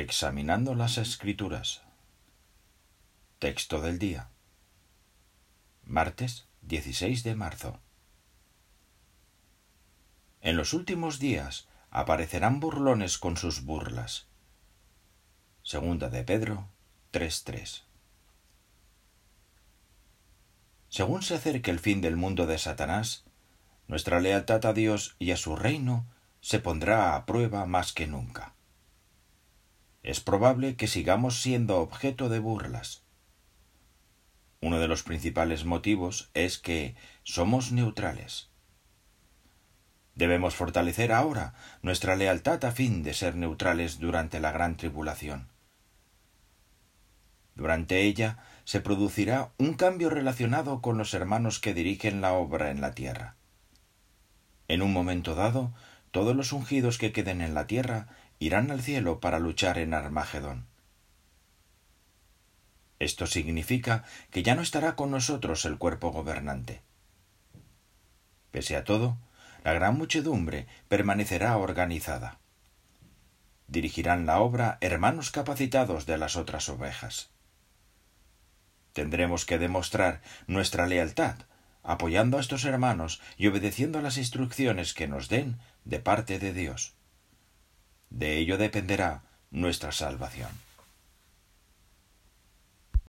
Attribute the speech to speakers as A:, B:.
A: Examinando las Escrituras. Texto del día. Martes 16 de marzo. En los últimos días aparecerán burlones con sus burlas. Segunda de Pedro 3.3. Según se acerque el fin del mundo de Satanás, nuestra lealtad a Dios y a su reino se pondrá a prueba más que nunca es probable que sigamos siendo objeto de burlas. Uno de los principales motivos es que somos neutrales. Debemos fortalecer ahora nuestra lealtad a fin de ser neutrales durante la gran tribulación. Durante ella se producirá un cambio relacionado con los hermanos que dirigen la obra en la tierra. En un momento dado, todos los ungidos que queden en la tierra irán al cielo para luchar en Armagedón. Esto significa que ya no estará con nosotros el cuerpo gobernante. Pese a todo, la gran muchedumbre permanecerá organizada. Dirigirán la obra hermanos capacitados de las otras ovejas. Tendremos que demostrar nuestra lealtad apoyando a estos hermanos y obedeciendo las instrucciones que nos den de parte de Dios. De ello dependerá nuestra salvación.